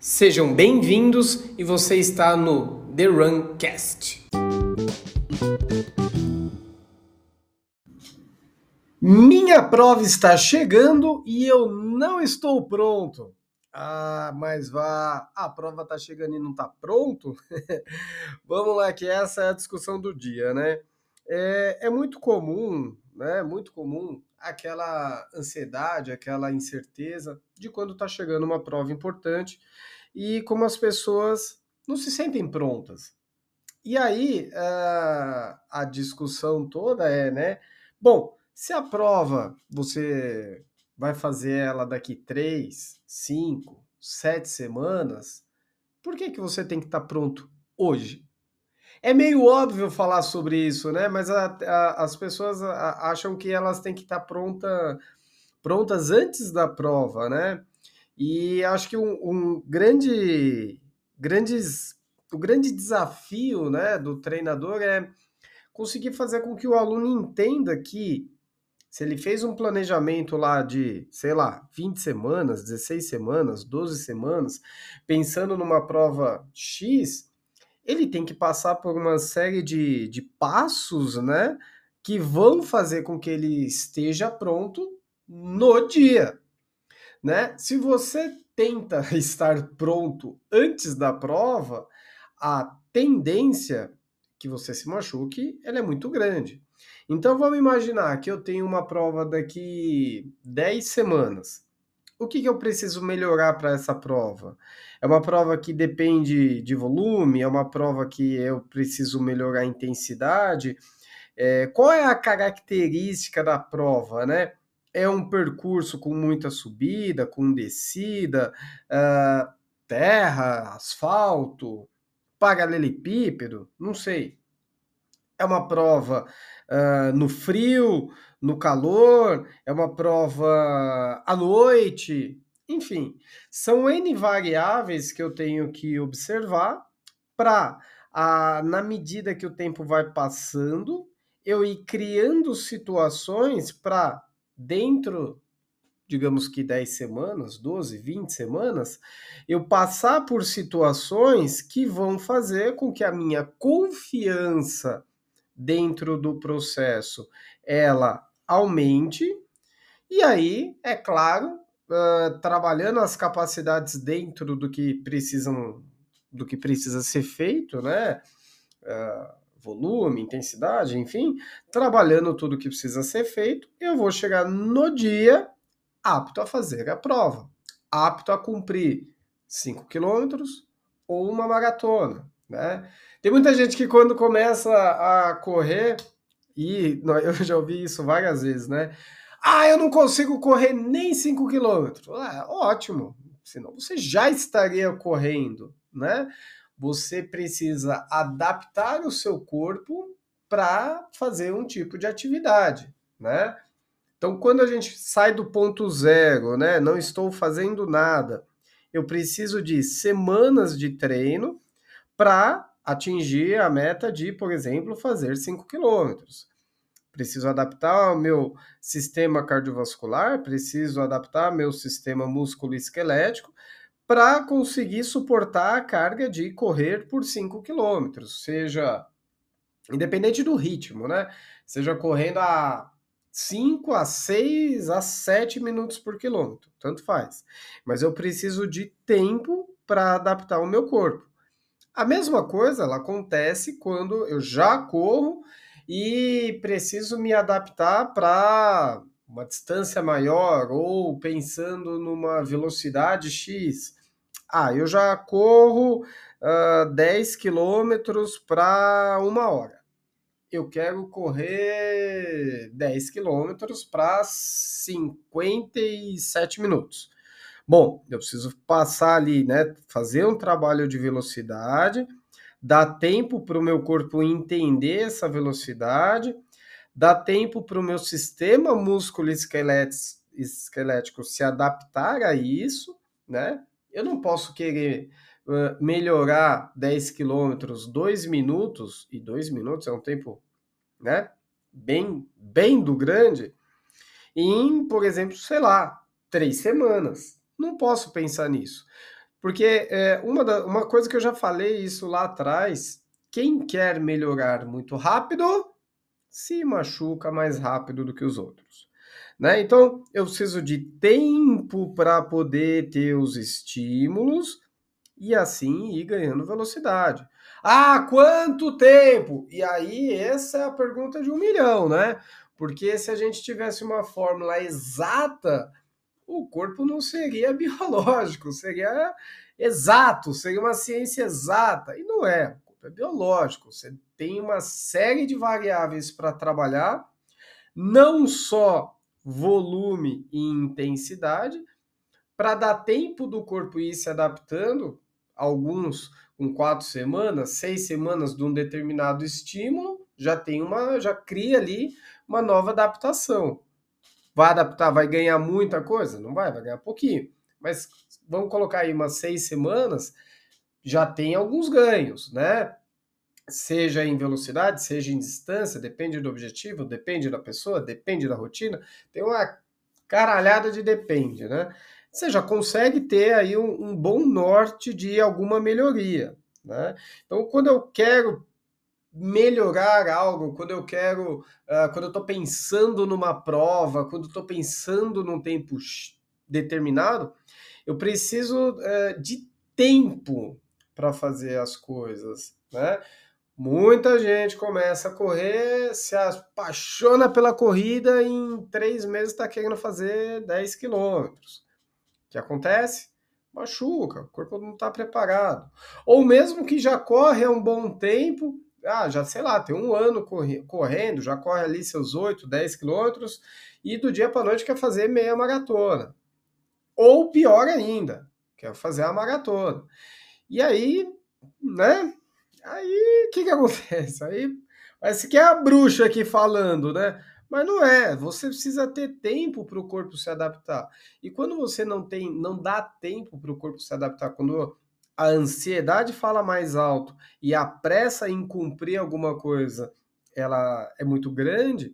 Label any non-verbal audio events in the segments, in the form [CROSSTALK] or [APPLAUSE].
Sejam bem-vindos e você está no The Runcast. Minha prova está chegando e eu não estou pronto. Ah, mas vá, a prova está chegando e não está pronto? [LAUGHS] Vamos lá, que essa é a discussão do dia, né? É, é muito comum, né? Muito comum aquela ansiedade, aquela incerteza de quando está chegando uma prova importante e como as pessoas não se sentem prontas. E aí a, a discussão toda é, né? Bom, se a prova você vai fazer ela daqui três, cinco, sete semanas, por que, que você tem que estar tá pronto hoje? É meio óbvio falar sobre isso, né? Mas a, a, as pessoas acham que elas têm que estar pronta, prontas antes da prova, né? E acho que um, um grande, grandes, o grande desafio né, do treinador é conseguir fazer com que o aluno entenda que se ele fez um planejamento lá de, sei lá, 20 semanas, 16 semanas, 12 semanas, pensando numa prova X, ele tem que passar por uma série de, de passos, né? Que vão fazer com que ele esteja pronto no dia, né? Se você tenta [LAUGHS] estar pronto antes da prova, a tendência que você se machuque, ela é muito grande. Então vamos imaginar que eu tenho uma prova daqui 10 semanas o que, que eu preciso melhorar para essa prova? É uma prova que depende de volume? É uma prova que eu preciso melhorar a intensidade? É, qual é a característica da prova, né? É um percurso com muita subida, com descida, uh, terra, asfalto, paralelepípedo? Não sei. É uma prova uh, no frio, no calor, é uma prova à noite, enfim, são N variáveis que eu tenho que observar para, na medida que o tempo vai passando, eu ir criando situações para, dentro, digamos que 10 semanas, 12, 20 semanas, eu passar por situações que vão fazer com que a minha confiança dentro do processo ela aumente, e aí, é claro, uh, trabalhando as capacidades dentro do que precisam, do que precisa ser feito, né? Uh, volume, intensidade, enfim, trabalhando tudo que precisa ser feito, eu vou chegar no dia apto a fazer a prova, apto a cumprir 5 quilômetros ou uma maratona, né? Tem muita gente que quando começa a correr e [LAUGHS] eu já ouvi isso várias vezes, né? Ah, eu não consigo correr nem 5 quilômetros. Ah, ótimo, senão você já estaria correndo, né? Você precisa adaptar o seu corpo para fazer um tipo de atividade, né? Então, quando a gente sai do ponto zero, né? Não estou fazendo nada. Eu preciso de semanas de treino para atingir a meta de, por exemplo, fazer 5 quilômetros. Preciso adaptar meu sistema cardiovascular, preciso adaptar meu sistema músculo-esquelético para conseguir suportar a carga de correr por 5 quilômetros, seja independente do ritmo, né? Seja correndo a 5 a 6 a 7 minutos por quilômetro, tanto faz. Mas eu preciso de tempo para adaptar o meu corpo. A mesma coisa ela acontece quando eu já corro e preciso me adaptar para uma distância maior ou pensando numa velocidade X. Ah, eu já corro uh, 10 quilômetros para uma hora. Eu quero correr 10 quilômetros para 57 minutos. Bom, eu preciso passar ali, né? Fazer um trabalho de velocidade, dar tempo para o meu corpo entender essa velocidade, dar tempo para o meu sistema músculo esquelético se adaptar a isso, né? Eu não posso querer melhorar 10 quilômetros, 2 minutos, e 2 minutos é um tempo, né? Bem, bem do grande, em, por exemplo, sei lá, três semanas. Não posso pensar nisso. Porque é, uma, da, uma coisa que eu já falei isso lá atrás, quem quer melhorar muito rápido se machuca mais rápido do que os outros. Né? Então, eu preciso de tempo para poder ter os estímulos e assim ir ganhando velocidade. Ah, quanto tempo? E aí, essa é a pergunta de um milhão, né? Porque se a gente tivesse uma fórmula exata, o corpo não seria [LAUGHS] biológico, seria exato, seria uma ciência exata. E não é, o corpo é biológico. Você tem uma série de variáveis para trabalhar, não só volume e intensidade, para dar tempo do corpo ir se adaptando, alguns com quatro semanas, seis semanas de um determinado estímulo, já tem uma, já cria ali uma nova adaptação. Vai adaptar, vai ganhar muita coisa? Não vai, vai ganhar pouquinho. Mas vamos colocar aí umas seis semanas, já tem alguns ganhos, né? Seja em velocidade, seja em distância, depende do objetivo, depende da pessoa, depende da rotina, tem uma caralhada de depende, né? Você já consegue ter aí um, um bom norte de alguma melhoria, né? Então, quando eu quero melhorar algo, quando eu quero, uh, quando eu estou pensando numa prova, quando estou pensando num tempo determinado, eu preciso uh, de tempo para fazer as coisas, né? Muita gente começa a correr, se apaixona pela corrida e em três meses está querendo fazer 10 quilômetros. O que acontece? Machuca, o corpo não está preparado. Ou mesmo que já corre há um bom tempo, ah, já sei lá, tem um ano correndo, já corre ali seus 8, 10 quilômetros e do dia para noite quer fazer meia maratona. Ou pior ainda, quer fazer a maratona. E aí, né? Aí o que, que acontece? Aí parece que é a bruxa aqui falando, né? Mas não é, você precisa ter tempo para o corpo se adaptar. E quando você não tem, não dá tempo para o corpo se adaptar, quando a ansiedade fala mais alto e a pressa em cumprir alguma coisa ela é muito grande,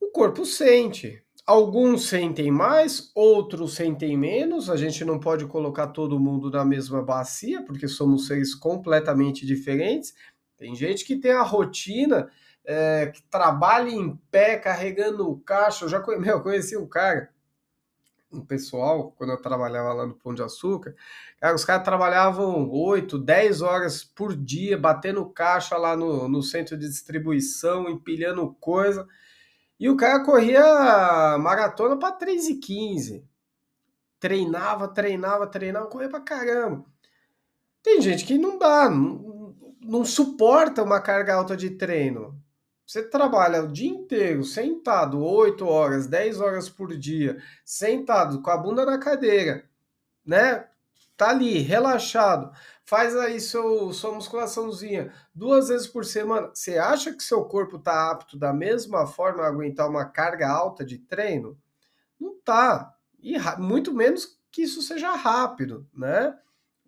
o corpo sente. Alguns sentem mais, outros sentem menos. A gente não pode colocar todo mundo na mesma bacia, porque somos seres completamente diferentes. Tem gente que tem a rotina, é, que trabalha em pé, carregando o caixa. Eu já conheci, [LAUGHS] conheci um cara um pessoal, quando eu trabalhava lá no Pão de Açúcar, cara, os caras trabalhavam 8, 10 horas por dia, batendo caixa lá no, no centro de distribuição, empilhando coisa. E o cara corria maratona para 3 e 15. Treinava, treinava, treinava, corria para caramba. Tem gente que não dá, não, não suporta uma carga alta de treino. Você trabalha o dia inteiro sentado, 8 horas, 10 horas por dia, sentado com a bunda na cadeira, né? Tá ali, relaxado. Faz aí seu, sua musculaçãozinha duas vezes por semana. Você acha que seu corpo tá apto da mesma forma a aguentar uma carga alta de treino? Não tá. E muito menos que isso seja rápido, né?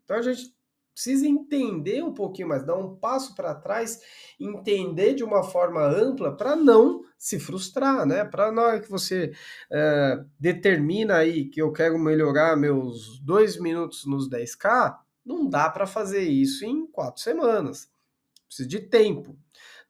Então a gente precisa entender um pouquinho mais, dar um passo para trás, entender de uma forma ampla para não se frustrar, né? Para na hora que você é, determina aí que eu quero melhorar meus dois minutos nos 10K, não dá para fazer isso em quatro semanas. Precisa de tempo.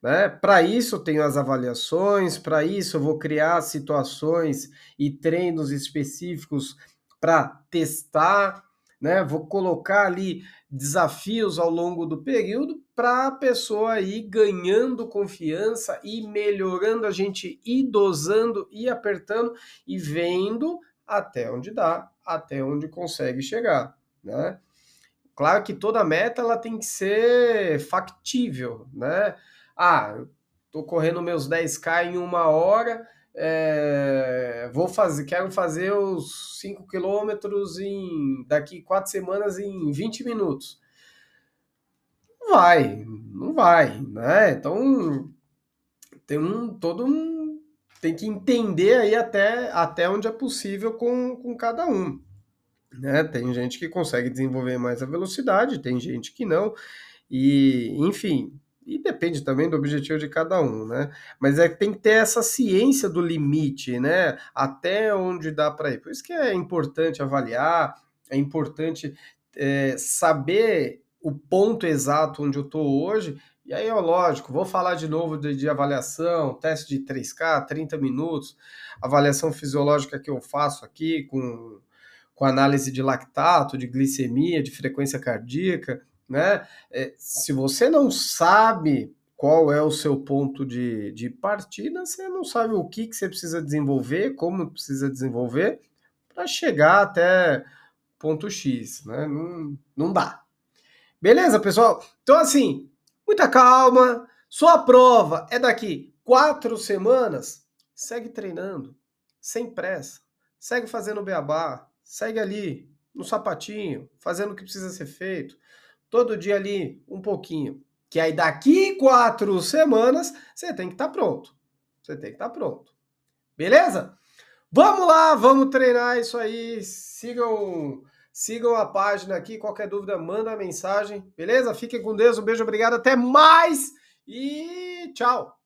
Né? Para isso eu tenho as avaliações, para isso eu vou criar situações e treinos específicos para testar, né? Vou colocar ali desafios ao longo do período para a pessoa ir ganhando confiança e melhorando a gente ir dosando e apertando e vendo até onde dá, até onde consegue chegar, né? Claro que toda meta ela tem que ser factível, né? Ah, tô correndo meus 10k em uma hora, é, vou fazer, quero fazer os 5 quilômetros em daqui quatro semanas em 20 minutos. Não vai, não vai, né? Então tem um todo um tem que entender aí até, até onde é possível com, com cada um. Né? Tem gente que consegue desenvolver mais a velocidade, tem gente que não. E, enfim, e depende também do objetivo de cada um, né? Mas é tem que ter essa ciência do limite, né? Até onde dá para ir. Por isso que é importante avaliar, é importante é, saber o ponto exato onde eu estou hoje. E aí, ó, lógico, vou falar de novo de, de, avaliação, teste de 3K, 30 minutos, avaliação fisiológica que eu faço aqui com, com análise de lactato, de glicemia, de frequência cardíaca, né? É, se você não sabe qual é o seu ponto de, de partida, você não sabe o que, que você precisa desenvolver, como precisa desenvolver, para chegar até ponto X, né? Não, não dá. Beleza, pessoal? Então, assim, muita calma. Sua prova é daqui quatro semanas. Segue treinando, sem pressa. Segue fazendo beabá. Segue ali, no sapatinho, fazendo o que precisa ser feito. Todo dia ali, um pouquinho. Que aí daqui quatro semanas, você tem que estar tá pronto. Você tem que estar tá pronto. Beleza? Vamos lá, vamos treinar isso aí. Sigam, sigam a página aqui. Qualquer dúvida, manda mensagem. Beleza? Fiquem com Deus. Um beijo, obrigado. Até mais e tchau.